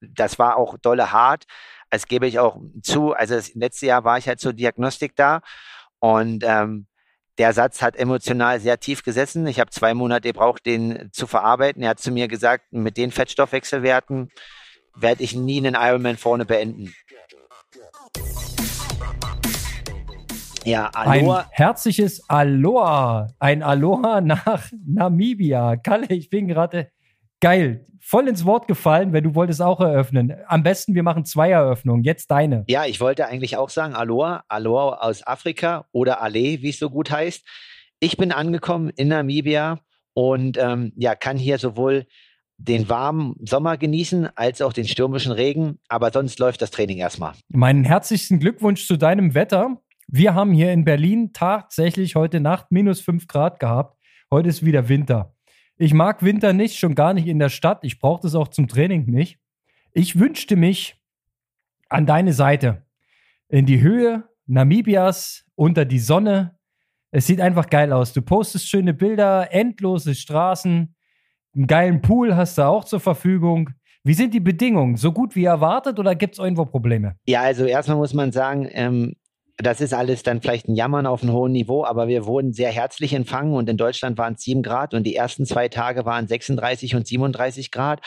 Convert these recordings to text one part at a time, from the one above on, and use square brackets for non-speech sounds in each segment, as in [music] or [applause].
das war auch dolle hart. Das gebe ich auch zu. Also das letzte Jahr war ich halt zur Diagnostik da und ähm, der Satz hat emotional sehr tief gesessen. Ich habe zwei Monate gebraucht, den zu verarbeiten. Er hat zu mir gesagt, mit den Fettstoffwechselwerten werde ich nie einen Ironman vorne beenden. Ja, Aloha. Ein herzliches Aloha. Ein Aloha nach Namibia. Kalle, ich bin gerade geil. Voll ins Wort gefallen, wenn du wolltest auch eröffnen. Am besten, wir machen zwei Eröffnungen. Jetzt deine. Ja, ich wollte eigentlich auch sagen Aloha. Aloha aus Afrika oder Ale, wie es so gut heißt. Ich bin angekommen in Namibia und ähm, ja, kann hier sowohl den warmen Sommer genießen, als auch den stürmischen Regen. Aber sonst läuft das Training erstmal. Meinen herzlichsten Glückwunsch zu deinem Wetter. Wir haben hier in Berlin tatsächlich heute Nacht minus 5 Grad gehabt. Heute ist wieder Winter. Ich mag Winter nicht, schon gar nicht in der Stadt. Ich brauche das auch zum Training nicht. Ich wünschte mich an deine Seite. In die Höhe Namibias, unter die Sonne. Es sieht einfach geil aus. Du postest schöne Bilder, endlose Straßen, einen geilen Pool hast du auch zur Verfügung. Wie sind die Bedingungen? So gut wie erwartet oder gibt es irgendwo Probleme? Ja, also erstmal muss man sagen, ähm, das ist alles dann vielleicht ein Jammern auf einem hohen Niveau, aber wir wurden sehr herzlich empfangen und in Deutschland waren es 7 Grad und die ersten zwei Tage waren 36 und 37 Grad,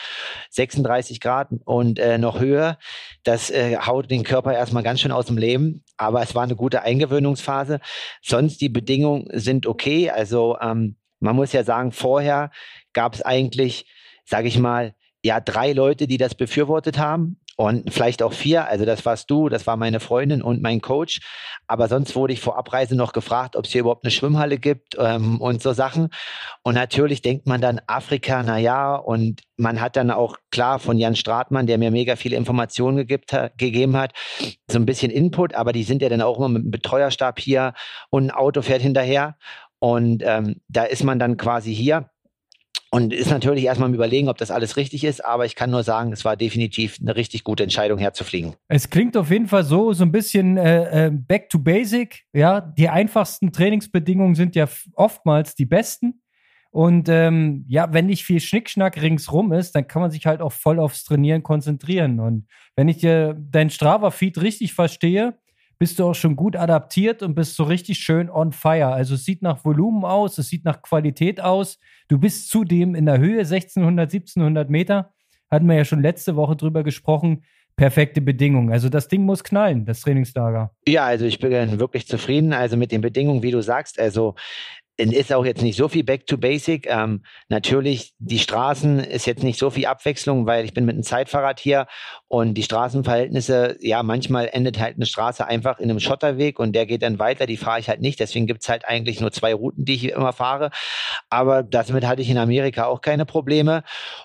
36 Grad und äh, noch höher. Das äh, haut den Körper erstmal ganz schön aus dem Leben, aber es war eine gute Eingewöhnungsphase. Sonst die Bedingungen sind okay. Also ähm, man muss ja sagen, vorher gab es eigentlich, sage ich mal, ja, drei Leute, die das befürwortet haben und vielleicht auch vier. Also das warst du, das war meine Freundin und mein Coach. Aber sonst wurde ich vor Abreise noch gefragt, ob es hier überhaupt eine Schwimmhalle gibt ähm, und so Sachen. Und natürlich denkt man dann Afrika, na ja, und man hat dann auch klar von Jan Stratmann, der mir mega viele Informationen gegibt, gegeben hat, so ein bisschen Input, aber die sind ja dann auch immer mit einem Betreuerstab hier und ein Auto fährt hinterher. Und ähm, da ist man dann quasi hier und ist natürlich erstmal im Überlegen, ob das alles richtig ist, aber ich kann nur sagen, es war definitiv eine richtig gute Entscheidung, herzufliegen. Es klingt auf jeden Fall so, so ein bisschen äh, äh back to basic. Ja, die einfachsten Trainingsbedingungen sind ja oftmals die besten. Und ähm, ja, wenn nicht viel Schnickschnack ringsrum ist, dann kann man sich halt auch voll aufs Trainieren konzentrieren. Und wenn ich dir dein Strava-Feed richtig verstehe, bist du auch schon gut adaptiert und bist so richtig schön on fire. Also es sieht nach Volumen aus, es sieht nach Qualität aus. Du bist zudem in der Höhe 1600, 1700 Meter. Hatten wir ja schon letzte Woche drüber gesprochen. Perfekte Bedingungen. Also das Ding muss knallen, das Trainingslager. Ja, also ich bin wirklich zufrieden. Also mit den Bedingungen, wie du sagst. Also ist auch jetzt nicht so viel Back to Basic. Ähm, natürlich, die Straßen ist jetzt nicht so viel Abwechslung, weil ich bin mit einem Zeitfahrrad hier und die Straßenverhältnisse, ja, manchmal endet halt eine Straße einfach in einem Schotterweg und der geht dann weiter, die fahre ich halt nicht. Deswegen gibt's halt eigentlich nur zwei Routen, die ich immer fahre. Aber damit hatte ich in Amerika auch keine Probleme.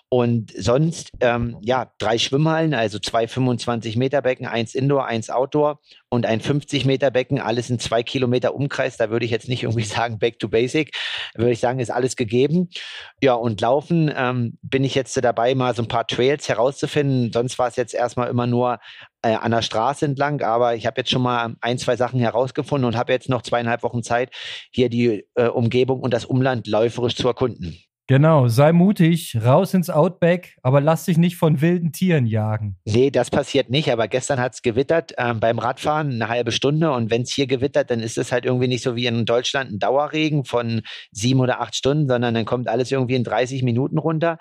Und sonst, ähm, ja, drei Schwimmhallen, also zwei 25 Meter Becken, eins Indoor, eins Outdoor und ein 50 Meter Becken, alles in zwei Kilometer Umkreis. Da würde ich jetzt nicht irgendwie [laughs] sagen Back to Basic, würde ich sagen, ist alles gegeben. Ja, und Laufen ähm, bin ich jetzt dabei, mal so ein paar Trails herauszufinden. Sonst war es jetzt erstmal immer nur äh, an der Straße entlang, aber ich habe jetzt schon mal ein, zwei Sachen herausgefunden und habe jetzt noch zweieinhalb Wochen Zeit, hier die äh, Umgebung und das Umland läuferisch zu erkunden. Genau, sei mutig, raus ins Outback, aber lass dich nicht von wilden Tieren jagen. Nee, das passiert nicht, aber gestern hat es gewittert ähm, beim Radfahren eine halbe Stunde und wenn es hier gewittert, dann ist es halt irgendwie nicht so wie in Deutschland ein Dauerregen von sieben oder acht Stunden, sondern dann kommt alles irgendwie in 30 Minuten runter.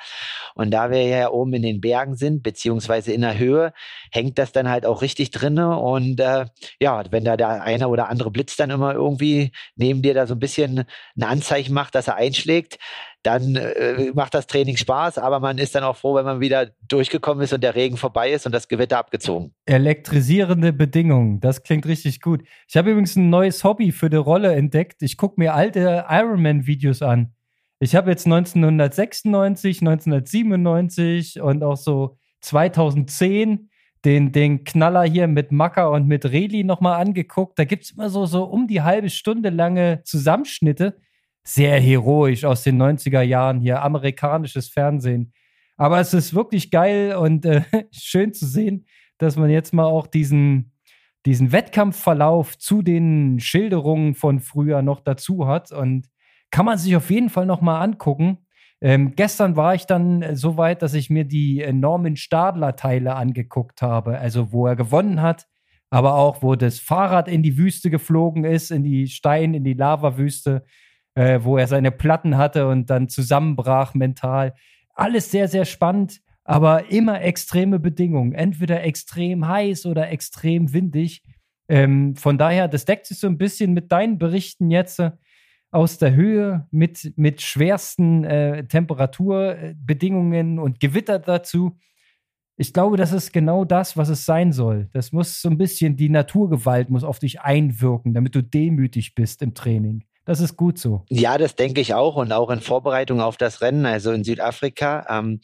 Und da wir ja oben in den Bergen sind, beziehungsweise in der Höhe, hängt das dann halt auch richtig drinne und äh, ja, wenn da der eine oder andere Blitz dann immer irgendwie neben dir da so ein bisschen ein Anzeichen macht, dass er einschlägt, dann äh, macht das Training Spaß, aber man ist dann auch froh, wenn man wieder durchgekommen ist und der Regen vorbei ist und das Gewitter abgezogen. Elektrisierende Bedingungen, das klingt richtig gut. Ich habe übrigens ein neues Hobby für die Rolle entdeckt. Ich gucke mir alte Ironman-Videos an. Ich habe jetzt 1996, 1997 und auch so 2010 den, den Knaller hier mit Macker und mit Reli nochmal angeguckt. Da gibt es immer so, so um die halbe Stunde lange Zusammenschnitte sehr heroisch aus den 90er Jahren hier, amerikanisches Fernsehen. Aber es ist wirklich geil und äh, [laughs] schön zu sehen, dass man jetzt mal auch diesen, diesen Wettkampfverlauf zu den Schilderungen von früher noch dazu hat. Und kann man sich auf jeden Fall noch mal angucken. Ähm, gestern war ich dann so weit, dass ich mir die äh, Norman Stadler-Teile angeguckt habe, also wo er gewonnen hat, aber auch wo das Fahrrad in die Wüste geflogen ist, in die Stein, in die Lavawüste, äh, wo er seine Platten hatte und dann zusammenbrach mental. Alles sehr, sehr spannend, aber immer extreme Bedingungen. Entweder extrem heiß oder extrem windig. Ähm, von daher, das deckt sich so ein bisschen mit deinen Berichten jetzt aus der Höhe mit, mit schwersten äh, Temperaturbedingungen und Gewitter dazu. Ich glaube, das ist genau das, was es sein soll. Das muss so ein bisschen, die Naturgewalt muss auf dich einwirken, damit du demütig bist im Training. Das ist gut so. Ja, das denke ich auch und auch in Vorbereitung auf das Rennen, also in Südafrika. Ähm,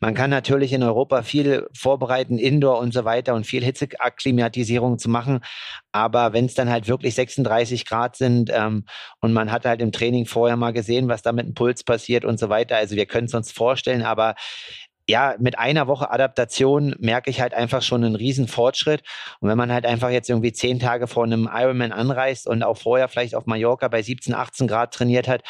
man kann natürlich in Europa viel vorbereiten, Indoor und so weiter und viel Hitzeakklimatisierung zu machen. Aber wenn es dann halt wirklich 36 Grad sind ähm, und man hat halt im Training vorher mal gesehen, was da mit dem Puls passiert und so weiter. Also wir können es uns vorstellen, aber ja, mit einer Woche Adaptation merke ich halt einfach schon einen riesen Fortschritt. Und wenn man halt einfach jetzt irgendwie zehn Tage vor einem Ironman anreist und auch vorher vielleicht auf Mallorca bei 17, 18 Grad trainiert hat,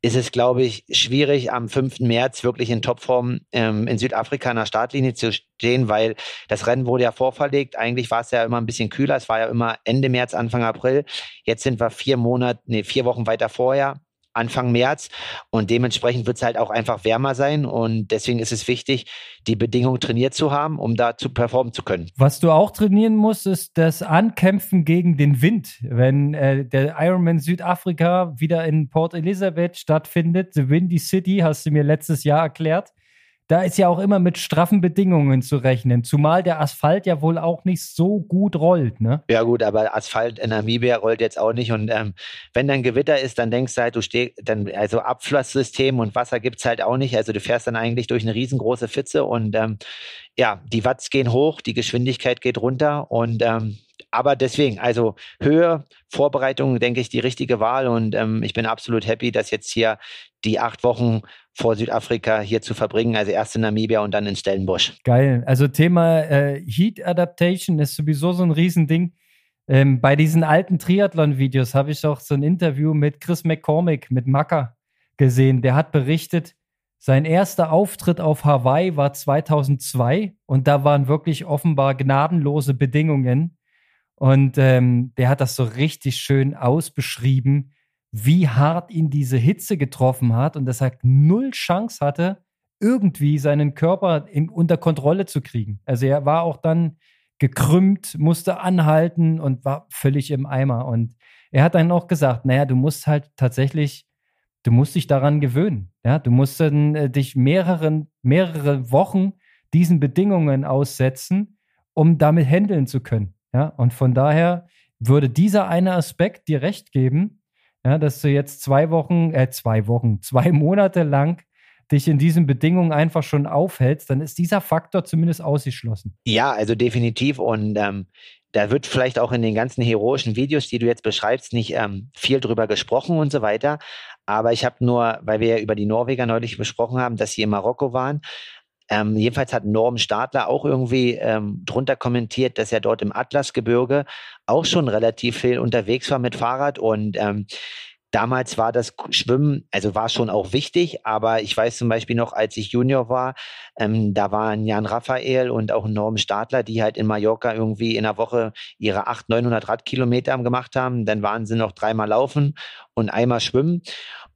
ist es, glaube ich, schwierig, am 5. März wirklich in Topform ähm, in Südafrika an der Startlinie zu stehen, weil das Rennen wurde ja vorverlegt. Eigentlich war es ja immer ein bisschen kühler. Es war ja immer Ende März, Anfang April. Jetzt sind wir vier Monate, nee, vier Wochen weiter vorher. Anfang März und dementsprechend wird es halt auch einfach wärmer sein und deswegen ist es wichtig, die Bedingungen trainiert zu haben, um da zu performen zu können. Was du auch trainieren musst, ist das Ankämpfen gegen den Wind. Wenn äh, der Ironman Südafrika wieder in Port Elizabeth stattfindet, The Windy City, hast du mir letztes Jahr erklärt, da ist ja auch immer mit straffen Bedingungen zu rechnen, zumal der Asphalt ja wohl auch nicht so gut rollt, ne? Ja gut, aber Asphalt in Namibia rollt jetzt auch nicht und ähm, wenn dann Gewitter ist, dann denkst du halt, du stehst, dann also Abflusssystem und Wasser gibt's halt auch nicht, also du fährst dann eigentlich durch eine riesengroße Pfütze und ähm, ja, die Watts gehen hoch, die Geschwindigkeit geht runter und ähm, aber deswegen, also Höhe, Vorbereitung, denke ich, die richtige Wahl und ähm, ich bin absolut happy, dass jetzt hier die acht Wochen vor Südafrika hier zu verbringen, also erst in Namibia und dann in Stellenbosch. Geil. Also Thema äh, Heat Adaptation ist sowieso so ein Riesending. Ähm, bei diesen alten Triathlon-Videos habe ich auch so ein Interview mit Chris McCormick, mit Macker gesehen. Der hat berichtet, sein erster Auftritt auf Hawaii war 2002 und da waren wirklich offenbar gnadenlose Bedingungen. Und ähm, der hat das so richtig schön ausbeschrieben, wie hart ihn diese Hitze getroffen hat und dass er null Chance hatte, irgendwie seinen Körper in, unter Kontrolle zu kriegen. Also er war auch dann gekrümmt, musste anhalten und war völlig im Eimer. Und er hat dann auch gesagt, naja, du musst halt tatsächlich, du musst dich daran gewöhnen. Ja, du musst dann äh, dich mehreren, mehrere Wochen diesen Bedingungen aussetzen, um damit handeln zu können. Ja, und von daher würde dieser eine Aspekt dir recht geben, ja, dass du jetzt zwei Wochen, äh, zwei Wochen, [laughs] zwei Monate lang dich in diesen Bedingungen einfach schon aufhältst, dann ist dieser Faktor zumindest ausgeschlossen. Ja, also definitiv. Und ähm, da wird vielleicht auch in den ganzen heroischen Videos, die du jetzt beschreibst, nicht ähm, viel drüber gesprochen und so weiter. Aber ich habe nur, weil wir ja über die Norweger neulich besprochen haben, dass sie in Marokko waren, ähm, jedenfalls hat Norm Stadler auch irgendwie ähm, drunter kommentiert, dass er dort im Atlasgebirge auch schon relativ viel unterwegs war mit Fahrrad und ähm, Damals war das Schwimmen, also war schon auch wichtig, aber ich weiß zum Beispiel noch, als ich Junior war, ähm, da waren Jan Raphael und auch Norm Stadler, die halt in Mallorca irgendwie in der Woche ihre 800, 900 Radkilometer gemacht haben. Dann waren sie noch dreimal laufen und einmal schwimmen.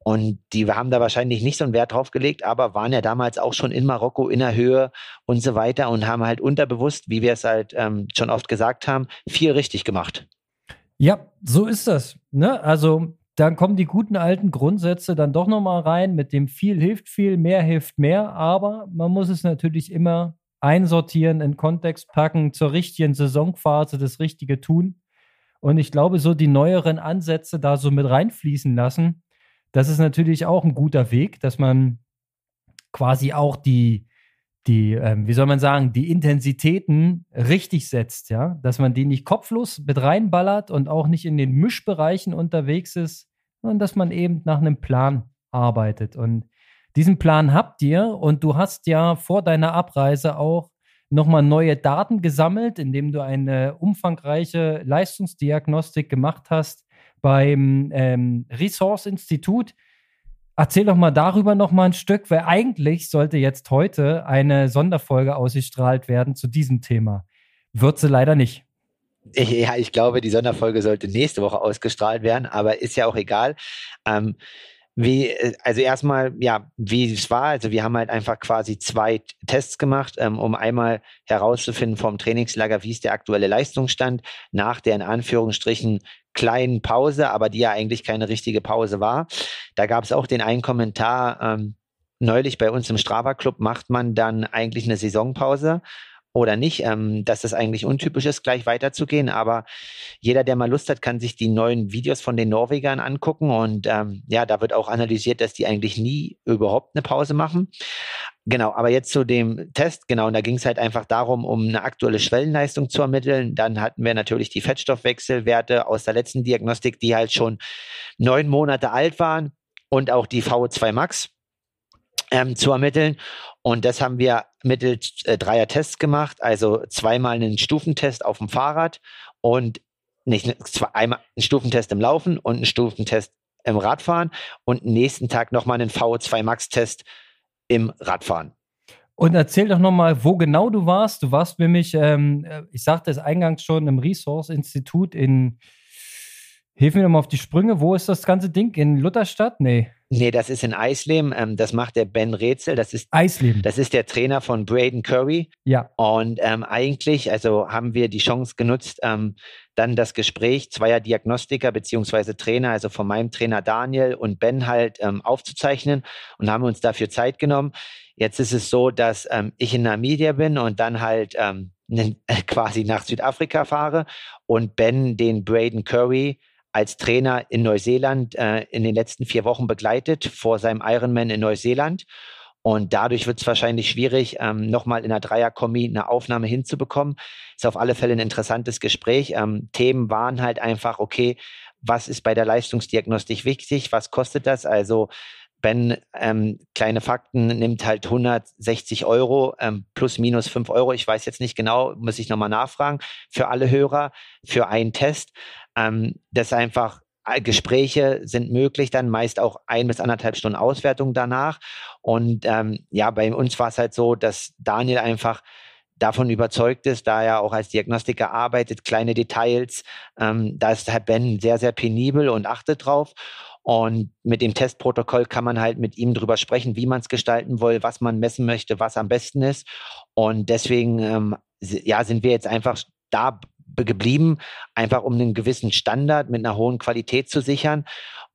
Und die haben da wahrscheinlich nicht so einen Wert drauf gelegt, aber waren ja damals auch schon in Marokko in der Höhe und so weiter und haben halt unterbewusst, wie wir es halt ähm, schon oft gesagt haben, viel richtig gemacht. Ja, so ist das. Ne? Also dann kommen die guten alten Grundsätze dann doch nochmal rein, mit dem viel hilft viel, mehr hilft mehr, aber man muss es natürlich immer einsortieren, in Kontext packen, zur richtigen Saisonphase das Richtige tun. Und ich glaube, so die neueren Ansätze da so mit reinfließen lassen, das ist natürlich auch ein guter Weg, dass man quasi auch die, die, ähm, wie soll man sagen, die Intensitäten richtig setzt, ja, dass man die nicht kopflos mit reinballert und auch nicht in den Mischbereichen unterwegs ist, sondern dass man eben nach einem Plan arbeitet. Und diesen Plan habt ihr und du hast ja vor deiner Abreise auch nochmal neue Daten gesammelt, indem du eine umfangreiche Leistungsdiagnostik gemacht hast beim ähm, Resource Institut. Erzähl doch mal darüber noch mal ein Stück, weil eigentlich sollte jetzt heute eine Sonderfolge ausgestrahlt werden zu diesem Thema. Wird sie leider nicht. Ja, ich glaube, die Sonderfolge sollte nächste Woche ausgestrahlt werden, aber ist ja auch egal. Ähm, wie, äh, also erstmal, ja, wie es war. Also wir haben halt einfach quasi zwei Tests gemacht, ähm, um einmal herauszufinden vom Trainingslager, wie ist der aktuelle Leistungsstand nach der in Anführungsstrichen kleinen Pause, aber die ja eigentlich keine richtige Pause war. Da gab es auch den einen Kommentar, ähm, neulich bei uns im Strava Club macht man dann eigentlich eine Saisonpause oder nicht, ähm, dass das eigentlich untypisch ist, gleich weiterzugehen. Aber jeder, der mal Lust hat, kann sich die neuen Videos von den Norwegern angucken. Und ähm, ja, da wird auch analysiert, dass die eigentlich nie überhaupt eine Pause machen. Genau, aber jetzt zu dem Test, genau, und da ging es halt einfach darum, um eine aktuelle Schwellenleistung zu ermitteln. Dann hatten wir natürlich die Fettstoffwechselwerte aus der letzten Diagnostik, die halt schon neun Monate alt waren und auch die VO2 Max ähm, zu ermitteln. Und das haben wir mittels äh, dreier Tests gemacht, also zweimal einen Stufentest auf dem Fahrrad und nicht einmal einen Stufentest im Laufen und einen Stufentest im Radfahren und nächsten Tag nochmal einen VO2 Max-Test im Radfahren. Und erzähl doch nochmal, wo genau du warst. Du warst nämlich, ähm, äh, ich sagte es eingangs schon, im Resource-Institut in, hilf mir nochmal auf die Sprünge, wo ist das ganze Ding? In Lutherstadt? Nee. Nee, das ist in Eisleben. Ähm, das macht der Ben Rätsel. Das ist Eisleben. Das ist der Trainer von Braden Curry. Ja. Und ähm, eigentlich, also haben wir die Chance genutzt, ähm, dann das Gespräch zweier Diagnostiker beziehungsweise Trainer, also von meinem Trainer Daniel und Ben halt ähm, aufzuzeichnen und haben uns dafür Zeit genommen. Jetzt ist es so, dass ähm, ich in Namibia bin und dann halt ähm, [laughs] quasi nach Südafrika fahre und Ben den Braden Curry als Trainer in Neuseeland äh, in den letzten vier Wochen begleitet vor seinem Ironman in Neuseeland. Und dadurch wird es wahrscheinlich schwierig, ähm, nochmal in einer Dreierkombi eine Aufnahme hinzubekommen. Ist auf alle Fälle ein interessantes Gespräch. Ähm, Themen waren halt einfach, okay, was ist bei der Leistungsdiagnostik wichtig? Was kostet das? Also Ben, ähm, kleine Fakten, nimmt halt 160 Euro ähm, plus minus 5 Euro. Ich weiß jetzt nicht genau, muss ich nochmal nachfragen, für alle Hörer, für einen Test. Ähm, das einfach äh, Gespräche sind möglich, dann meist auch ein bis anderthalb Stunden Auswertung danach. Und ähm, ja, bei uns war es halt so, dass Daniel einfach davon überzeugt ist, da er auch als Diagnostiker arbeitet, kleine Details, ähm, da ist Herr Ben sehr, sehr penibel und achtet drauf. Und mit dem Testprotokoll kann man halt mit ihm drüber sprechen, wie man es gestalten will, was man messen möchte, was am besten ist. Und deswegen, ähm, ja, sind wir jetzt einfach da geblieben, einfach um einen gewissen Standard mit einer hohen Qualität zu sichern.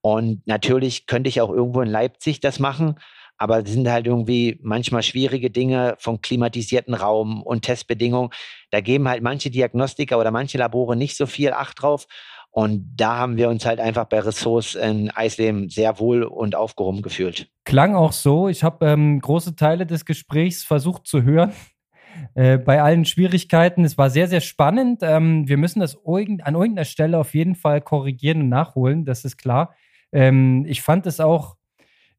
Und natürlich könnte ich auch irgendwo in Leipzig das machen, aber es sind halt irgendwie manchmal schwierige Dinge vom klimatisierten Raum und Testbedingungen. Da geben halt manche Diagnostiker oder manche Labore nicht so viel Acht drauf. Und da haben wir uns halt einfach bei Ressource in Eisleben sehr wohl und aufgehoben gefühlt. Klang auch so. Ich habe ähm, große Teile des Gesprächs versucht zu hören. [laughs] Äh, bei allen Schwierigkeiten. Es war sehr, sehr spannend. Ähm, wir müssen das an irgendeiner Stelle auf jeden Fall korrigieren und nachholen, das ist klar. Ähm, ich fand es auch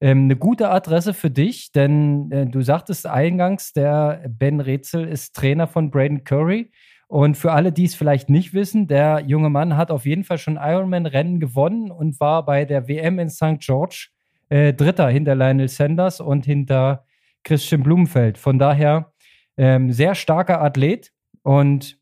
ähm, eine gute Adresse für dich, denn äh, du sagtest eingangs, der Ben Rätsel ist Trainer von Braden Curry. Und für alle, die es vielleicht nicht wissen, der junge Mann hat auf jeden Fall schon Ironman-Rennen gewonnen und war bei der WM in St. George äh, Dritter hinter Lionel Sanders und hinter Christian Blumenfeld. Von daher ähm, sehr starker Athlet und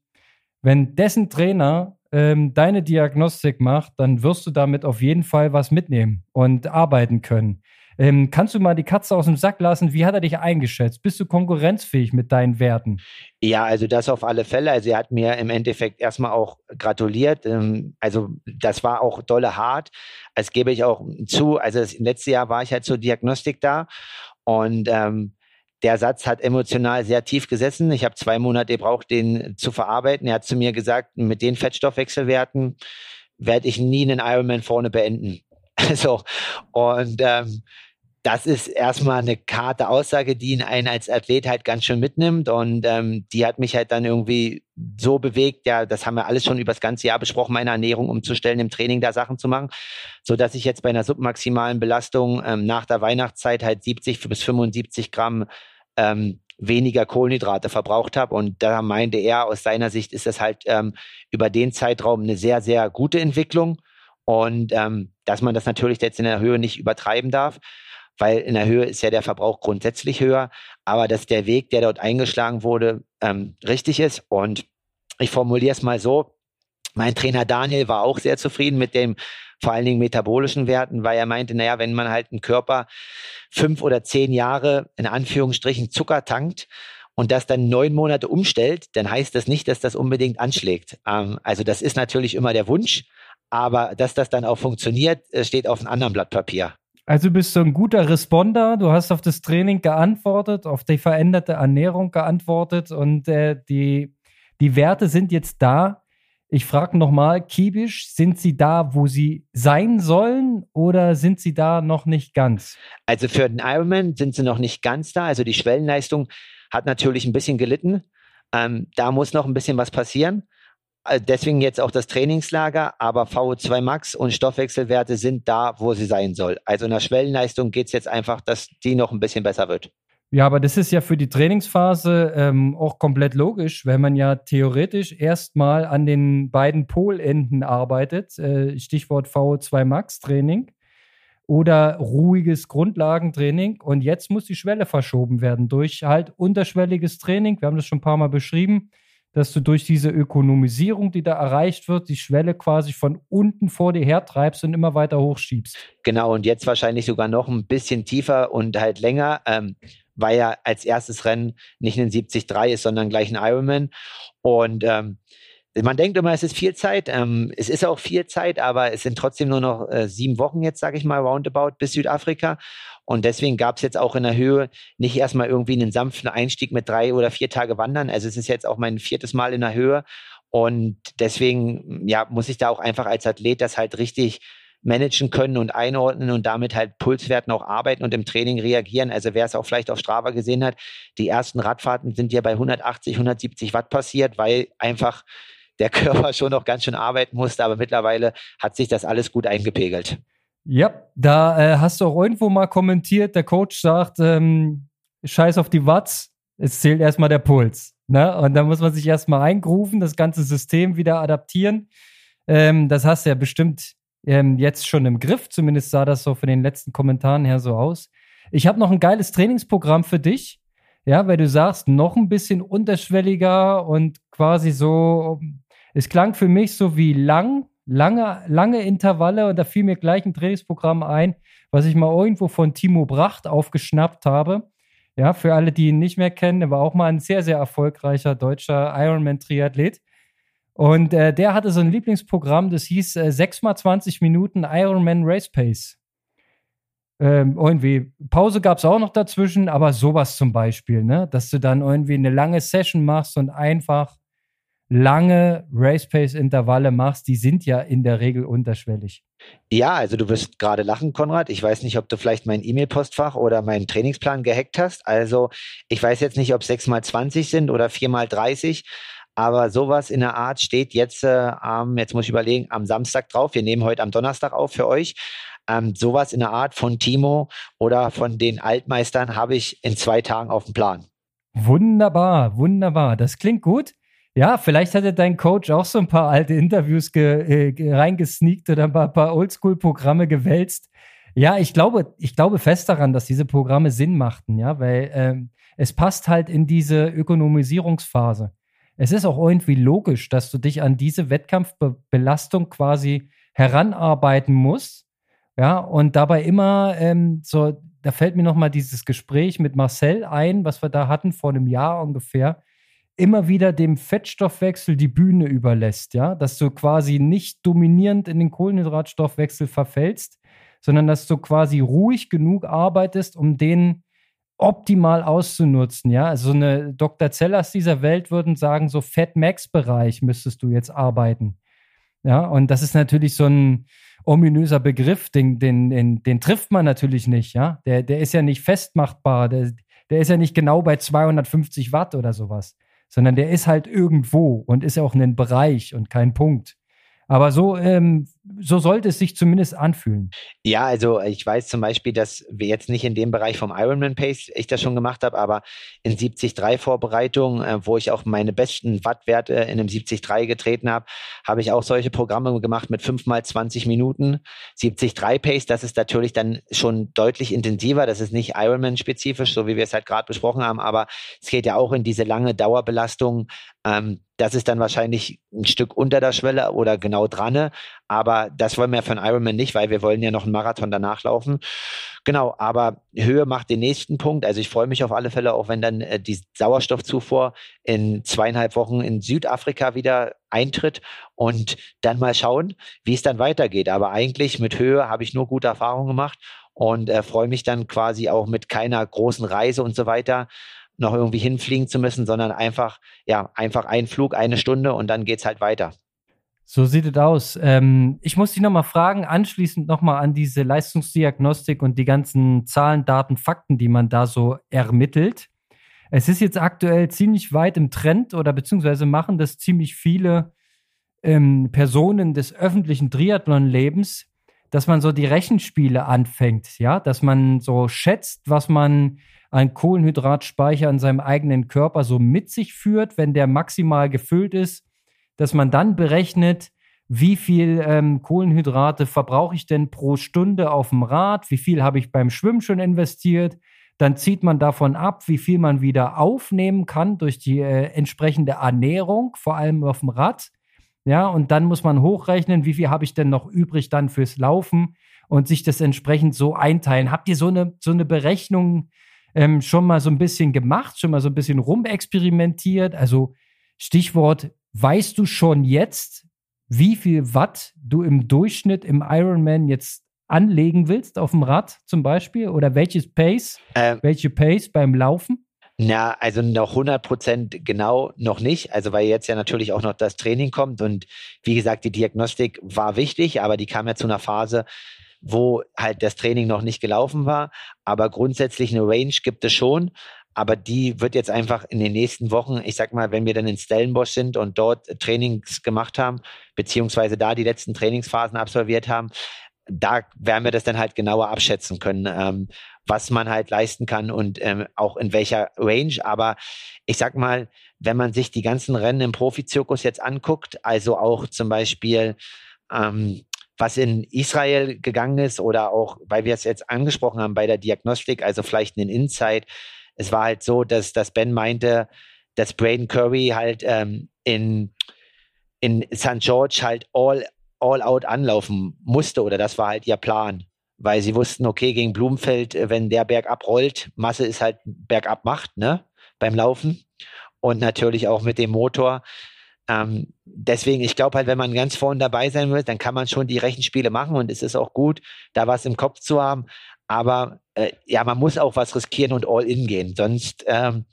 wenn dessen Trainer ähm, deine Diagnostik macht, dann wirst du damit auf jeden Fall was mitnehmen und arbeiten können. Ähm, kannst du mal die Katze aus dem Sack lassen? Wie hat er dich eingeschätzt? Bist du konkurrenzfähig mit deinen Werten? Ja, also das auf alle Fälle. Also er hat mir im Endeffekt erstmal auch gratuliert. Ähm, also das war auch dolle hart. Das gebe ich auch zu. Also das letzte Jahr war ich halt zur Diagnostik da und ähm, der Satz hat emotional sehr tief gesessen. Ich habe zwei Monate gebraucht, den zu verarbeiten. Er hat zu mir gesagt, mit den Fettstoffwechselwerten werde ich nie einen Ironman vorne beenden. [laughs] Also, und ähm, das ist erstmal eine harte Aussage, die ihn einen als Athlet halt ganz schön mitnimmt. Und ähm, die hat mich halt dann irgendwie so bewegt, ja, das haben wir alles schon über das ganze Jahr besprochen, meine Ernährung umzustellen, im Training da Sachen zu machen, so dass ich jetzt bei einer submaximalen Belastung ähm, nach der Weihnachtszeit halt 70 bis 75 Gramm ähm, weniger Kohlenhydrate verbraucht habe. Und da meinte er, aus seiner Sicht ist das halt ähm, über den Zeitraum eine sehr, sehr gute Entwicklung. Und ähm, dass man das natürlich jetzt in der Höhe nicht übertreiben darf. weil in der Höhe ist ja der Verbrauch grundsätzlich höher, aber dass der Weg, der dort eingeschlagen wurde, ähm, richtig ist. Und ich formuliere es mal so, mein Trainer Daniel war auch sehr zufrieden mit dem vor allen Dingen metabolischen Werten, weil er meinte, naja, wenn man halt einen Körper fünf oder zehn Jahre in Anführungsstrichen Zucker tankt und das dann neun Monate umstellt, dann heißt das nicht, dass das unbedingt anschlägt. Ähm, also das ist natürlich immer der Wunsch, aber dass das dann auch funktioniert, äh, steht auf einem anderen Blatt Papier. Also bist du ein guter Responder, du hast auf das Training geantwortet, auf die veränderte Ernährung geantwortet und äh, die, die Werte sind jetzt da. Ich frage nochmal, Kiebisch, sind Sie da, wo Sie sein sollen oder sind Sie da noch nicht ganz? Also für den Ironman sind Sie noch nicht ganz da. Also die Schwellenleistung hat natürlich ein bisschen gelitten. Ähm, da muss noch ein bisschen was passieren. Äh, deswegen jetzt auch das Trainingslager, aber VO2 Max und Stoffwechselwerte sind da, wo sie sein soll. Also in der Schwellenleistung geht es jetzt einfach, dass die noch ein bisschen besser wird. Ja, aber das ist ja für die Trainingsphase ähm, auch komplett logisch, wenn man ja theoretisch erstmal an den beiden Polenden arbeitet, äh, Stichwort VO2 Max Training oder ruhiges Grundlagentraining. Und jetzt muss die Schwelle verschoben werden durch halt unterschwelliges Training. Wir haben das schon ein paar Mal beschrieben, dass du durch diese Ökonomisierung, die da erreicht wird, die Schwelle quasi von unten vor dir hertreibst und immer weiter hochschiebst. Genau, und jetzt wahrscheinlich sogar noch ein bisschen tiefer und halt länger. Ähm weil ja als erstes Rennen nicht ein 73 ist, sondern gleich ein Ironman. Und ähm, man denkt immer, es ist viel Zeit. Ähm, es ist auch viel Zeit, aber es sind trotzdem nur noch äh, sieben Wochen jetzt, sage ich mal, roundabout bis Südafrika. Und deswegen gab es jetzt auch in der Höhe nicht erstmal irgendwie einen sanften Einstieg mit drei oder vier Tage Wandern. Also es ist jetzt auch mein viertes Mal in der Höhe. Und deswegen, ja, muss ich da auch einfach als Athlet das halt richtig managen können und einordnen und damit halt Pulswerten auch arbeiten und im Training reagieren. Also wer es auch vielleicht auf Strava gesehen hat, die ersten Radfahrten sind ja bei 180, 170 Watt passiert, weil einfach der Körper schon noch ganz schön arbeiten musste, aber mittlerweile hat sich das alles gut eingepegelt. Ja, da äh, hast du auch irgendwo mal kommentiert, der Coach sagt, ähm, scheiß auf die Watts, es zählt erstmal der Puls. Ne? Und da muss man sich erstmal eingrufen, das ganze System wieder adaptieren. Ähm, das hast du ja bestimmt ähm, jetzt schon im Griff. Zumindest sah das so von den letzten Kommentaren her so aus. Ich habe noch ein geiles Trainingsprogramm für dich. Ja, weil du sagst, noch ein bisschen unterschwelliger und quasi so, es klang für mich so wie lang, lange, lange Intervalle und da fiel mir gleich ein Trainingsprogramm ein, was ich mal irgendwo von Timo Bracht aufgeschnappt habe. Ja, für alle, die ihn nicht mehr kennen, er war auch mal ein sehr, sehr erfolgreicher deutscher Ironman-Triathlet. Und äh, der hatte so ein Lieblingsprogramm, das hieß äh, 6 mal 20 Minuten Ironman Race Pace. Ähm, irgendwie, Pause gab es auch noch dazwischen, aber sowas zum Beispiel, ne? Dass du dann irgendwie eine lange Session machst und einfach lange Race Pace Intervalle machst, die sind ja in der Regel unterschwellig. Ja, also du wirst gerade lachen, Konrad. Ich weiß nicht, ob du vielleicht mein E-Mail-Postfach oder meinen Trainingsplan gehackt hast. Also ich weiß jetzt nicht, ob 6 mal 20 sind oder 4 mal 30, aber sowas in der Art steht jetzt äh, am, jetzt muss ich überlegen, am Samstag drauf. Wir nehmen heute am Donnerstag auf für euch. Ähm, sowas in der Art von Timo oder von den Altmeistern habe ich in zwei Tagen auf dem Plan. Wunderbar, wunderbar. Das klingt gut. Ja, vielleicht hatte dein Coach auch so ein paar alte Interviews ge, äh, reingesneakt oder ein paar, paar Oldschool-Programme gewälzt. Ja, ich glaube, ich glaube fest daran, dass diese Programme Sinn machten, ja, weil ähm, es passt halt in diese Ökonomisierungsphase es ist auch irgendwie logisch, dass du dich an diese Wettkampfbelastung quasi heranarbeiten musst. Ja, und dabei immer ähm, so, da fällt mir nochmal dieses Gespräch mit Marcel ein, was wir da hatten vor einem Jahr ungefähr, immer wieder dem Fettstoffwechsel die Bühne überlässt, ja, dass du quasi nicht dominierend in den Kohlenhydratstoffwechsel verfällst, sondern dass du quasi ruhig genug arbeitest, um den optimal auszunutzen. Ja, also eine Dr. Zellers dieser Welt würden sagen, so Fat Max Bereich müsstest du jetzt arbeiten. Ja, und das ist natürlich so ein ominöser Begriff, den, den, den, den trifft man natürlich nicht. Ja, der, der ist ja nicht festmachbar. Der, der ist ja nicht genau bei 250 Watt oder sowas, sondern der ist halt irgendwo und ist ja auch ein Bereich und kein Punkt. Aber so, ähm, so sollte es sich zumindest anfühlen. Ja, also ich weiß zum Beispiel, dass wir jetzt nicht in dem Bereich vom Ironman Pace ich das schon gemacht habe, aber in 73 Vorbereitung, äh, wo ich auch meine besten Wattwerte in einem 73 getreten habe, habe ich auch solche Programme gemacht mit 5 mal 20 Minuten. 73 Pace, das ist natürlich dann schon deutlich intensiver. Das ist nicht Ironman spezifisch, so wie wir es halt gerade besprochen haben, aber es geht ja auch in diese lange Dauerbelastung ähm, das ist dann wahrscheinlich ein Stück unter der Schwelle oder genau dran. Aber das wollen wir von Ironman nicht, weil wir wollen ja noch einen Marathon danach laufen. Genau, aber Höhe macht den nächsten Punkt. Also ich freue mich auf alle Fälle, auch wenn dann äh, die Sauerstoffzufuhr in zweieinhalb Wochen in Südafrika wieder eintritt und dann mal schauen, wie es dann weitergeht. Aber eigentlich mit Höhe habe ich nur gute Erfahrungen gemacht und äh, freue mich dann quasi auch mit keiner großen Reise und so weiter noch irgendwie hinfliegen zu müssen, sondern einfach, ja, einfach ein Flug, eine Stunde und dann geht es halt weiter. So sieht es aus. Ähm, ich muss dich nochmal fragen, anschließend nochmal an diese Leistungsdiagnostik und die ganzen Zahlen, Daten, Fakten, die man da so ermittelt. Es ist jetzt aktuell ziemlich weit im Trend oder beziehungsweise machen das ziemlich viele ähm, Personen des öffentlichen Triathlon-Lebens, dass man so die Rechenspiele anfängt, ja, dass man so schätzt, was man ein Kohlenhydratspeicher in seinem eigenen Körper so mit sich führt, wenn der maximal gefüllt ist, dass man dann berechnet, wie viel ähm, Kohlenhydrate verbrauche ich denn pro Stunde auf dem Rad, wie viel habe ich beim Schwimmen schon investiert, dann zieht man davon ab, wie viel man wieder aufnehmen kann durch die äh, entsprechende Ernährung, vor allem auf dem Rad. Ja, und dann muss man hochrechnen, wie viel habe ich denn noch übrig dann fürs Laufen und sich das entsprechend so einteilen. Habt ihr so eine, so eine Berechnung ähm, schon mal so ein bisschen gemacht, schon mal so ein bisschen rumexperimentiert. Also Stichwort, weißt du schon jetzt, wie viel Watt du im Durchschnitt im Ironman jetzt anlegen willst auf dem Rad zum Beispiel? Oder welches Pace, ähm, welche Pace beim Laufen? Na, also noch 100 Prozent genau noch nicht. Also weil jetzt ja natürlich auch noch das Training kommt und wie gesagt, die Diagnostik war wichtig, aber die kam ja zu einer Phase, wo halt das Training noch nicht gelaufen war. Aber grundsätzlich eine Range gibt es schon. Aber die wird jetzt einfach in den nächsten Wochen, ich sag mal, wenn wir dann in Stellenbosch sind und dort Trainings gemacht haben, beziehungsweise da die letzten Trainingsphasen absolviert haben, da werden wir das dann halt genauer abschätzen können, ähm, was man halt leisten kann und ähm, auch in welcher Range. Aber ich sag mal, wenn man sich die ganzen Rennen im Profizirkus jetzt anguckt, also auch zum Beispiel ähm, was in Israel gegangen ist oder auch, weil wir es jetzt angesprochen haben bei der Diagnostik, also vielleicht ein Insight. Es war halt so, dass, dass Ben meinte, dass Braden Curry halt ähm, in, in St. George halt all, all out anlaufen musste oder das war halt ihr Plan. Weil sie wussten, okay, gegen Blumenfeld, äh, wenn der Berg abrollt, Masse ist halt bergab macht, ne, beim Laufen. Und natürlich auch mit dem Motor ähm, deswegen, ich glaube halt, wenn man ganz vorne dabei sein will, dann kann man schon die Rechenspiele machen und es ist auch gut, da was im Kopf zu haben. Aber äh, ja, man muss auch was riskieren und all in gehen. Sonst ähm,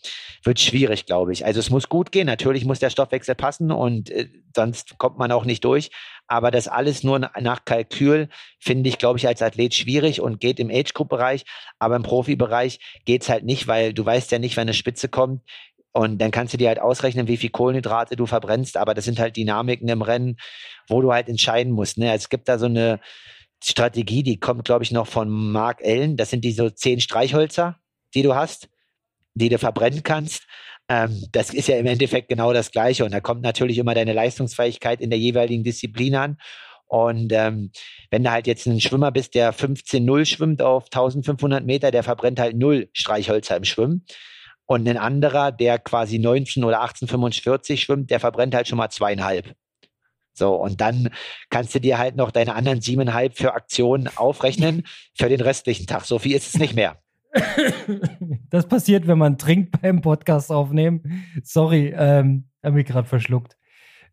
wird es schwierig, glaube ich. Also es muss gut gehen. Natürlich muss der Stoffwechsel passen und äh, sonst kommt man auch nicht durch. Aber das alles nur nach Kalkül finde ich, glaube ich, als Athlet schwierig und geht im Age-Group-Bereich. Aber im Profibereich geht es halt nicht, weil du weißt ja nicht, wenn eine Spitze kommt, und dann kannst du dir halt ausrechnen, wie viel Kohlenhydrate du verbrennst, aber das sind halt Dynamiken im Rennen, wo du halt entscheiden musst. Ne? Es gibt da so eine Strategie, die kommt, glaube ich, noch von Mark Ellen. Das sind die so zehn Streichhölzer, die du hast, die du verbrennen kannst. Ähm, das ist ja im Endeffekt genau das Gleiche. Und da kommt natürlich immer deine Leistungsfähigkeit in der jeweiligen Disziplin an. Und ähm, wenn du halt jetzt ein Schwimmer bist, der 15-0 schwimmt auf 1500 Meter, der verbrennt halt null Streichhölzer im Schwimmen. Und ein anderer, der quasi 19 oder 1845 schwimmt, der verbrennt halt schon mal zweieinhalb. So, und dann kannst du dir halt noch deine anderen siebeneinhalb für Aktionen aufrechnen für den restlichen Tag. So viel ist es nicht mehr. [laughs] Das passiert, wenn man trinkt beim Podcast aufnehmen. Sorry, ähm, habe mich gerade verschluckt.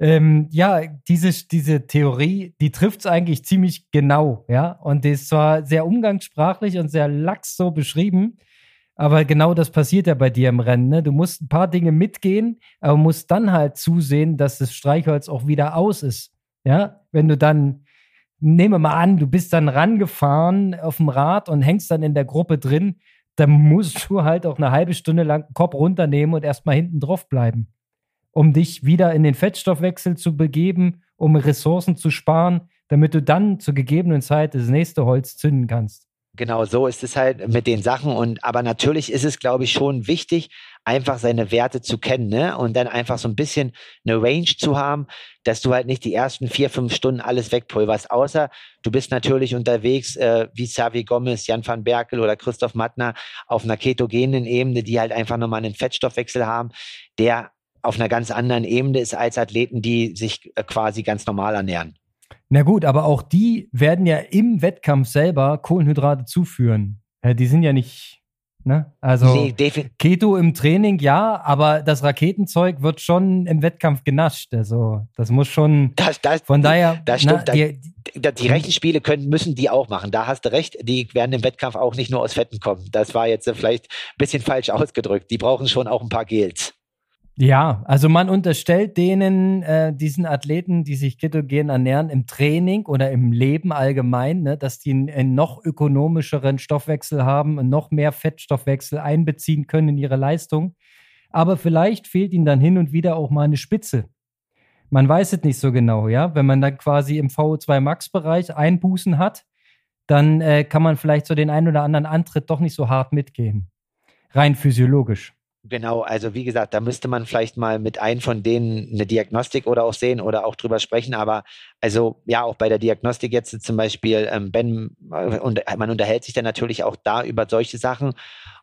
Ähm, ja, diese, diese Theorie, die trifft es eigentlich ziemlich genau, ja. Und die ist zwar sehr umgangssprachlich und sehr lax so beschrieben, aber genau das passiert ja bei dir im Rennen. Ne? Du musst ein paar Dinge mitgehen, aber musst dann halt zusehen, dass das Streichholz auch wieder aus ist. Ja, wenn du dann, nehme mal an, du bist dann rangefahren auf dem Rad und hängst dann in der Gruppe drin, dann musst du halt auch eine halbe Stunde lang den Kopf runternehmen und erstmal hinten drauf bleiben. um dich wieder in den Fettstoffwechsel zu begeben, um Ressourcen zu sparen, damit du dann zur gegebenen Zeit das nächste Holz zünden kannst. Genau, so ist es halt mit den Sachen. Und aber natürlich ist es, glaube ich, schon wichtig, einfach seine Werte zu kennen, ne? Und dann einfach so ein bisschen eine Range zu haben, dass du halt nicht die ersten vier, fünf Stunden alles wegpulverst, außer du bist natürlich unterwegs, äh, wie Xavi Gomez, Jan van Berkel oder Christoph Mattner auf einer ketogenen Ebene, die halt einfach nochmal einen Fettstoffwechsel haben, der auf einer ganz anderen Ebene ist als Athleten, die sich äh, quasi ganz normal ernähren. Na gut, aber auch die werden ja im Wettkampf selber Kohlenhydrate zuführen. Die sind ja nicht, ne? Also nee, Keto im Training ja, aber das Raketenzeug wird schon im Wettkampf genascht. Also das muss schon. Das, das, von daher. Das stimmt. Na, die, die, die Rechenspiele können, müssen die auch machen. Da hast du recht. Die werden im Wettkampf auch nicht nur aus Fetten kommen. Das war jetzt vielleicht ein bisschen falsch ausgedrückt. Die brauchen schon auch ein paar Gels. Ja, also man unterstellt denen, äh, diesen Athleten, die sich ketogen ernähren, im Training oder im Leben allgemein, ne, dass die einen, einen noch ökonomischeren Stoffwechsel haben und noch mehr Fettstoffwechsel einbeziehen können in ihre Leistung. Aber vielleicht fehlt ihnen dann hin und wieder auch mal eine Spitze. Man weiß es nicht so genau, ja. Wenn man dann quasi im VO2 Max-Bereich Einbußen hat, dann äh, kann man vielleicht so den einen oder anderen Antritt doch nicht so hart mitgehen. Rein physiologisch. Genau, also wie gesagt, da müsste man vielleicht mal mit einem von denen eine Diagnostik oder auch sehen oder auch drüber sprechen. Aber also ja, auch bei der Diagnostik jetzt zum Beispiel, ähm, Ben, äh, und man unterhält sich dann natürlich auch da über solche Sachen.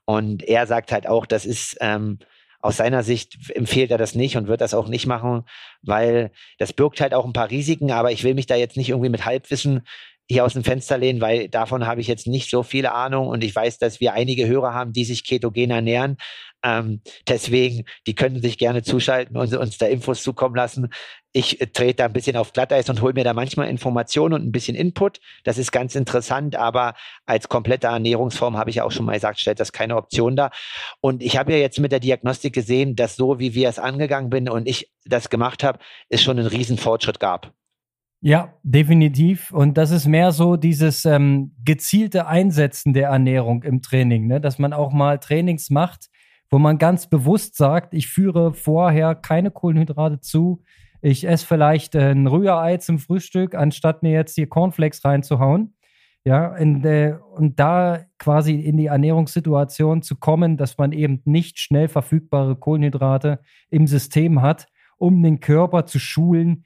Und er sagt halt auch, das ist ähm, aus seiner Sicht empfiehlt er das nicht und wird das auch nicht machen, weil das birgt halt auch ein paar Risiken. Aber ich will mich da jetzt nicht irgendwie mit Halbwissen hier aus dem Fenster lehnen, weil davon habe ich jetzt nicht so viele Ahnung und ich weiß, dass wir einige Hörer haben, die sich ketogen ernähren. Ähm, deswegen, die können sich gerne zuschalten und uns da Infos zukommen lassen. Ich äh, trete da ein bisschen auf Glatteis und hole mir da manchmal Informationen und ein bisschen Input. Das ist ganz interessant, aber als komplette Ernährungsform habe ich auch schon mal gesagt, stellt das keine Option dar. Und ich habe ja jetzt mit der Diagnostik gesehen, dass so wie wir es angegangen bin und ich das gemacht habe, es schon einen riesen Fortschritt gab. Ja, definitiv. Und das ist mehr so dieses ähm, gezielte Einsetzen der Ernährung im Training, ne? dass man auch mal Trainings macht, wo man ganz bewusst sagt, ich führe vorher keine Kohlenhydrate zu. Ich esse vielleicht ein Rührei zum Frühstück, anstatt mir jetzt hier Cornflakes reinzuhauen. Ja, der, und da quasi in die Ernährungssituation zu kommen, dass man eben nicht schnell verfügbare Kohlenhydrate im System hat, um den Körper zu schulen,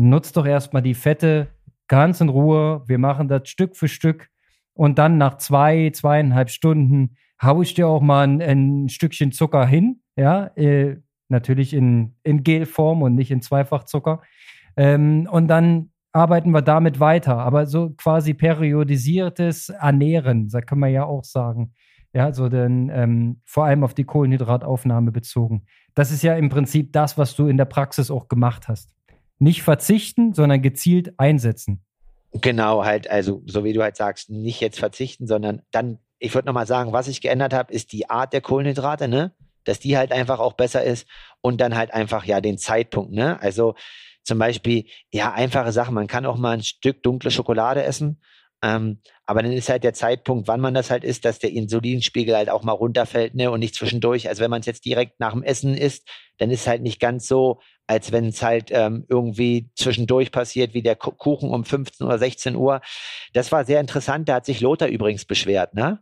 nutzt doch erstmal die Fette ganz in Ruhe. Wir machen das Stück für Stück. Und dann nach zwei, zweieinhalb Stunden haue ich dir auch mal ein, ein Stückchen Zucker hin. Ja, äh, natürlich in, in Gelform und nicht in Zweifachzucker. Ähm, und dann arbeiten wir damit weiter. Aber so quasi periodisiertes Ernähren, da kann man ja auch sagen. Ja, so denn ähm, vor allem auf die Kohlenhydrataufnahme bezogen. Das ist ja im Prinzip das, was du in der Praxis auch gemacht hast nicht verzichten, sondern gezielt einsetzen. Genau, halt, also so wie du halt sagst, nicht jetzt verzichten, sondern dann, ich würde nochmal sagen, was ich geändert habe, ist die Art der Kohlenhydrate, ne? Dass die halt einfach auch besser ist und dann halt einfach ja den Zeitpunkt, ne? Also zum Beispiel, ja, einfache Sachen, man kann auch mal ein Stück dunkle Schokolade essen, ähm, aber dann ist halt der Zeitpunkt, wann man das halt isst, dass der Insulinspiegel halt auch mal runterfällt, ne? Und nicht zwischendurch. Also wenn man es jetzt direkt nach dem Essen isst, dann ist es halt nicht ganz so als wenn es halt ähm, irgendwie zwischendurch passiert, wie der Kuchen um 15 oder 16 Uhr. Das war sehr interessant. Da hat sich Lothar übrigens beschwert, ne?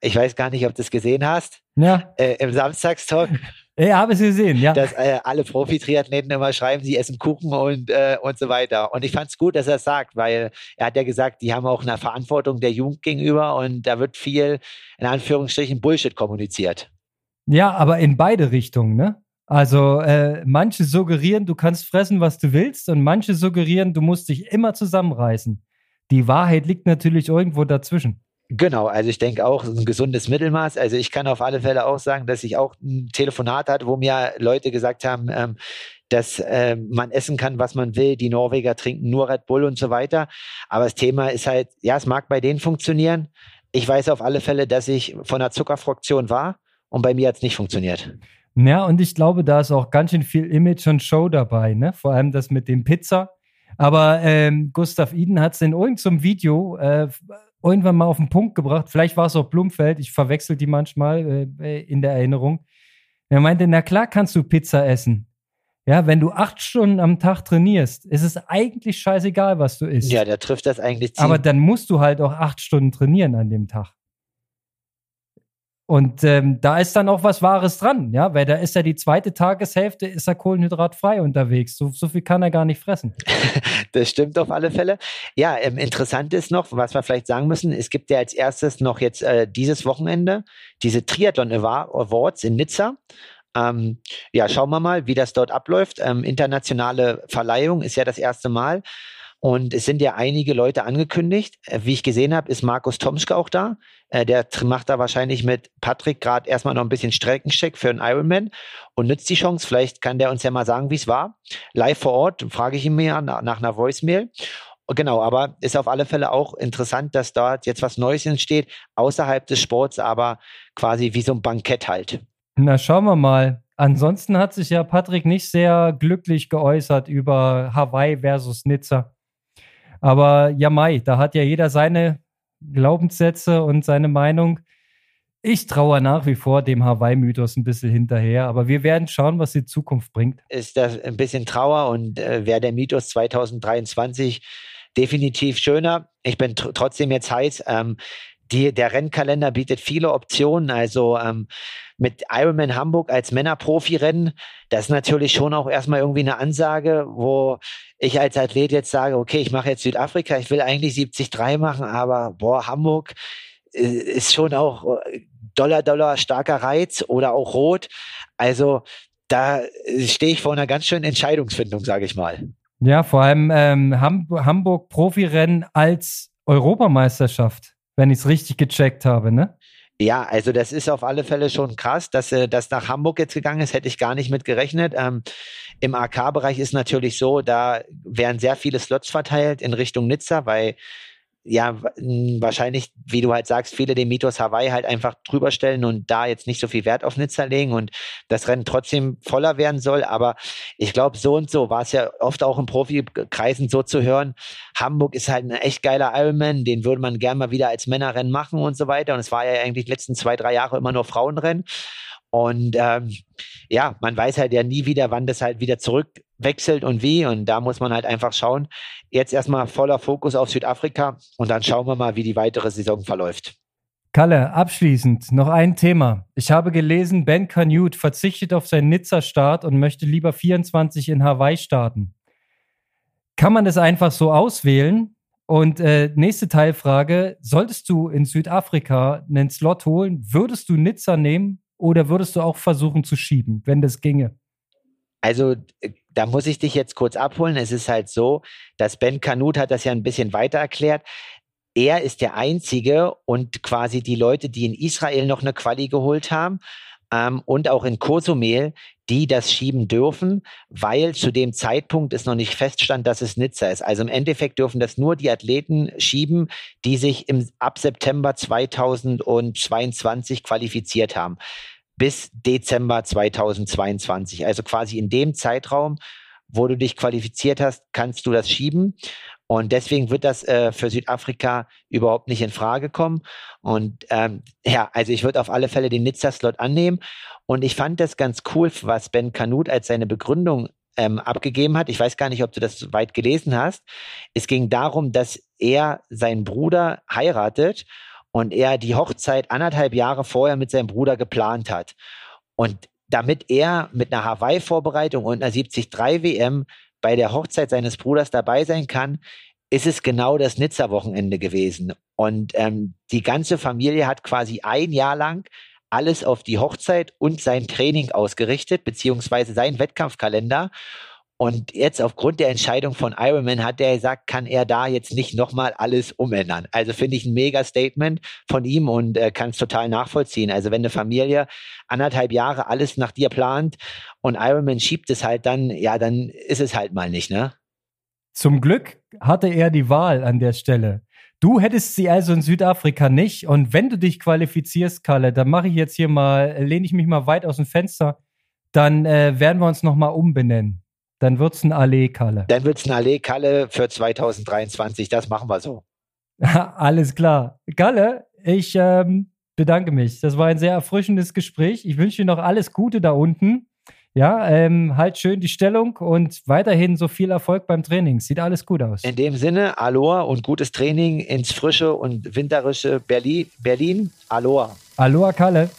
Ich weiß gar nicht, ob du es gesehen hast. Ja. Äh, Im Samstagstalk. Ja, habe es gesehen, ja. Dass äh, alle Profi-Triathleten immer schreiben, sie essen Kuchen und, äh, und so weiter. Und ich fand es gut, dass er es sagt, weil er hat ja gesagt, die haben auch eine Verantwortung der Jugend gegenüber und da wird viel, in Anführungsstrichen, Bullshit kommuniziert. Ja, aber in beide Richtungen, ne? Also äh, manche suggerieren, du kannst fressen, was du willst, und manche suggerieren, du musst dich immer zusammenreißen. Die Wahrheit liegt natürlich irgendwo dazwischen. Genau, also ich denke auch ein gesundes Mittelmaß. Also ich kann auf alle Fälle auch sagen, dass ich auch ein Telefonat hatte, wo mir Leute gesagt haben, ähm, dass äh, man essen kann, was man will. Die Norweger trinken nur Red Bull und so weiter. Aber das Thema ist halt, ja, es mag bei denen funktionieren. Ich weiß auf alle Fälle, dass ich von der Zuckerfraktion war und bei mir hat es nicht funktioniert. Ja, und ich glaube, da ist auch ganz schön viel Image und Show dabei, ne? Vor allem das mit dem Pizza. Aber ähm, Gustav Iden hat es in irgendeinem Video äh, irgendwann mal auf den Punkt gebracht. Vielleicht war es auch Blumfeld, ich verwechsel die manchmal äh, in der Erinnerung. Er meinte, na klar kannst du Pizza essen. Ja, wenn du acht Stunden am Tag trainierst, ist es eigentlich scheißegal, was du isst. Ja, der trifft das eigentlich ziemlich. Aber dann musst du halt auch acht Stunden trainieren an dem Tag. Und ähm, da ist dann auch was Wahres dran, ja, weil da ist ja die zweite Tageshälfte, ist er kohlenhydratfrei unterwegs. So, so viel kann er gar nicht fressen. [laughs] das stimmt auf alle Fälle. Ja, ähm, interessant ist noch, was wir vielleicht sagen müssen, es gibt ja als erstes noch jetzt äh, dieses Wochenende diese Triathlon Awards in Nizza. Ähm, ja, schauen wir mal, wie das dort abläuft. Ähm, internationale Verleihung ist ja das erste Mal. Und es sind ja einige Leute angekündigt. Äh, wie ich gesehen habe, ist Markus Tomschke auch da. Äh, der macht da wahrscheinlich mit Patrick gerade erstmal noch ein bisschen Streckencheck für einen Ironman und nützt die Chance. Vielleicht kann der uns ja mal sagen, wie es war. Live vor Ort frage ich ihn mir nach, nach einer Voicemail. Genau, aber ist auf alle Fälle auch interessant, dass dort jetzt was Neues entsteht, außerhalb des Sports, aber quasi wie so ein Bankett halt. Na, schauen wir mal. Ansonsten hat sich ja Patrick nicht sehr glücklich geäußert über Hawaii versus Nizza. Aber ja, Mai, da hat ja jeder seine Glaubenssätze und seine Meinung. Ich traue nach wie vor dem Hawaii-Mythos ein bisschen hinterher, aber wir werden schauen, was die Zukunft bringt. Ist das ein bisschen Trauer und äh, wäre der Mythos 2023 definitiv schöner. Ich bin tr trotzdem jetzt heiß. Ähm, die, der Rennkalender bietet viele Optionen. Also ähm, mit Ironman Hamburg als Männerprofi-Rennen, das ist natürlich schon auch erstmal irgendwie eine Ansage, wo ich als Athlet jetzt sage, okay, ich mache jetzt Südafrika, ich will eigentlich 73 machen, aber boah, Hamburg äh, ist schon auch äh, Dollar, Dollar starker Reiz oder auch rot. Also da stehe ich vor einer ganz schönen Entscheidungsfindung, sage ich mal. Ja, vor allem ähm, Ham Hamburg Profirennen als Europameisterschaft, wenn ich es richtig gecheckt habe, ne? Ja, also das ist auf alle Fälle schon krass, dass äh, das nach Hamburg jetzt gegangen ist, hätte ich gar nicht mit gerechnet. Ähm, Im AK-Bereich ist natürlich so, da werden sehr viele Slots verteilt in Richtung Nizza, weil ja, wahrscheinlich, wie du halt sagst, viele den Mythos Hawaii halt einfach drüber stellen und da jetzt nicht so viel Wert auf Nizza legen und das Rennen trotzdem voller werden soll. Aber ich glaube, so und so war es ja oft auch in Profikreisen so zu hören. Hamburg ist halt ein echt geiler Ironman, den würde man gerne mal wieder als Männerrennen machen und so weiter. Und es war ja eigentlich die letzten zwei, drei Jahre immer nur Frauenrennen. Und ähm, ja, man weiß halt ja nie wieder, wann das halt wieder zurückwechselt und wie. Und da muss man halt einfach schauen. Jetzt erstmal voller Fokus auf Südafrika und dann schauen wir mal, wie die weitere Saison verläuft. Kalle, abschließend noch ein Thema. Ich habe gelesen, Ben Canute verzichtet auf seinen Nizza-Start und möchte lieber 24 in Hawaii starten. Kann man das einfach so auswählen? Und äh, nächste Teilfrage: Solltest du in Südafrika einen Slot holen, würdest du Nizza nehmen oder würdest du auch versuchen zu schieben, wenn das ginge? Also äh, da muss ich dich jetzt kurz abholen. Es ist halt so, dass Ben Kanut hat das ja ein bisschen weiter erklärt. Er ist der Einzige und quasi die Leute, die in Israel noch eine Quali geholt haben ähm, und auch in Kosumel, die das schieben dürfen, weil zu dem Zeitpunkt es noch nicht feststand, dass es Nizza ist. Also im Endeffekt dürfen das nur die Athleten schieben, die sich im, ab September 2022 qualifiziert haben bis Dezember 2022. Also quasi in dem Zeitraum, wo du dich qualifiziert hast, kannst du das schieben. Und deswegen wird das äh, für Südafrika überhaupt nicht in Frage kommen. Und ähm, ja, also ich würde auf alle Fälle den Nizza-Slot annehmen. Und ich fand das ganz cool, was Ben Kanut als seine Begründung ähm, abgegeben hat. Ich weiß gar nicht, ob du das weit gelesen hast. Es ging darum, dass er seinen Bruder heiratet und er die Hochzeit anderthalb Jahre vorher mit seinem Bruder geplant hat. Und damit er mit einer Hawaii-Vorbereitung und einer 73 WM bei der Hochzeit seines Bruders dabei sein kann, ist es genau das Nizza-Wochenende gewesen. Und ähm, die ganze Familie hat quasi ein Jahr lang alles auf die Hochzeit und sein Training ausgerichtet, beziehungsweise seinen Wettkampfkalender. Und jetzt aufgrund der Entscheidung von Ironman hat er gesagt, kann er da jetzt nicht nochmal alles umändern. Also finde ich ein mega Statement von ihm und äh, kann es total nachvollziehen. Also wenn eine Familie anderthalb Jahre alles nach dir plant und Ironman schiebt es halt dann, ja, dann ist es halt mal nicht, ne? Zum Glück hatte er die Wahl an der Stelle. Du hättest sie also in Südafrika nicht. Und wenn du dich qualifizierst, Kalle, dann mache ich jetzt hier mal, lehne ich mich mal weit aus dem Fenster, dann äh, werden wir uns nochmal umbenennen. Dann wird es ein Allee-Kalle. Dann wird es ein Allee-Kalle für 2023. Das machen wir so. [laughs] Alles klar. Kalle, ich ähm, bedanke mich. Das war ein sehr erfrischendes Gespräch. Ich wünsche dir noch alles Gute da unten. Ja, ähm, halt schön die Stellung und weiterhin so viel Erfolg beim Training. Sieht alles gut aus. In dem Sinne, Aloha und gutes Training ins frische und winterische Berlin. Berlin. Aloha. Aloha, Kalle.